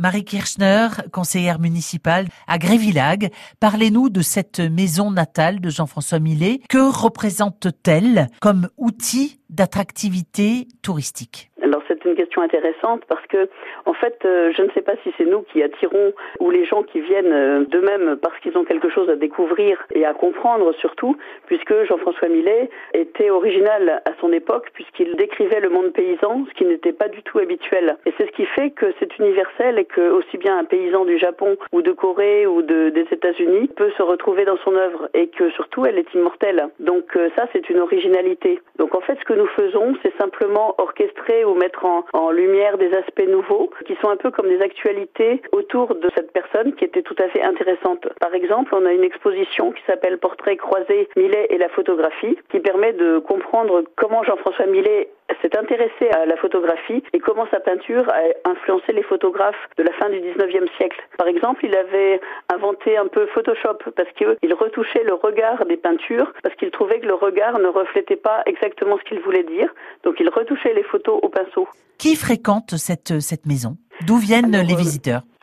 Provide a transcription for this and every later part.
Marie Kirchner, conseillère municipale à Grévilag, parlez-nous de cette maison natale de Jean-François Millet. Que représente-t-elle comme outil d'attractivité touristique? C'est une question intéressante parce que, en fait, euh, je ne sais pas si c'est nous qui attirons ou les gens qui viennent euh, d'eux-mêmes parce qu'ils ont quelque chose à découvrir et à comprendre surtout, puisque Jean-François Millet était original son époque puisqu'il décrivait le monde paysan, ce qui n'était pas du tout habituel. Et c'est ce qui fait que c'est universel et que aussi bien un paysan du Japon ou de Corée ou de, des États-Unis peut se retrouver dans son œuvre et que surtout elle est immortelle. Donc euh, ça, c'est une originalité. Donc en fait, ce que nous faisons, c'est simplement orchestrer ou mettre en, lumière des aspects nouveaux qui sont un peu comme des actualités autour de cette personne qui était tout à fait intéressante. Par exemple, on a une exposition qui s'appelle Portrait croisé Millet et la photographie qui permet de comprendre comment Jean-François Millet s'est intéressé à la photographie et comment sa peinture a influencé les photographes de la fin du 19e siècle. Par exemple, il avait inventé un peu Photoshop parce qu'il retouchait le regard des peintures parce qu'il trouvait que le regard ne reflétait pas exactement ce qu'il voulait dire. Donc il retouchait les photos au pinceau. Qui fréquente cette, cette maison? D'où viennent les visiteurs? oui, l'année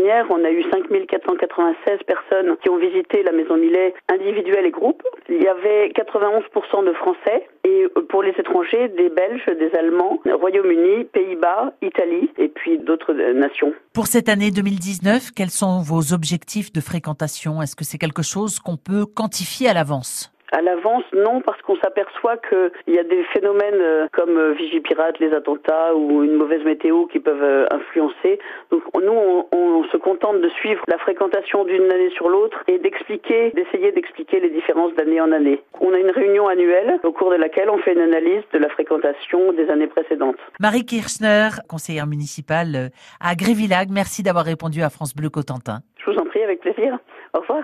dernière, on a eu 5496 personnes qui ont visité la Maison Millet individuelle et groupe. Il y avait 91% de Français et pour les étrangers, des Belges, des Allemands, Royaume-Uni, Pays-Bas, Italie et puis d'autres nations. Pour cette année 2019, quels sont vos objectifs de fréquentation? Est-ce que c'est quelque chose qu'on peut quantifier à l'avance? À l'avance, non, parce qu'on s'aperçoit qu'il y a des phénomènes euh, comme euh, Vigipirate, les attentats ou une mauvaise météo qui peuvent euh, influencer. Donc nous, on, contente de suivre la fréquentation d'une année sur l'autre et d'expliquer, d'essayer d'expliquer les différences d'année en année. On a une réunion annuelle au cours de laquelle on fait une analyse de la fréquentation des années précédentes. Marie Kirchner, conseillère municipale à Grévilag, merci d'avoir répondu à France Bleu Cotentin. Je vous en prie, avec plaisir. Au revoir.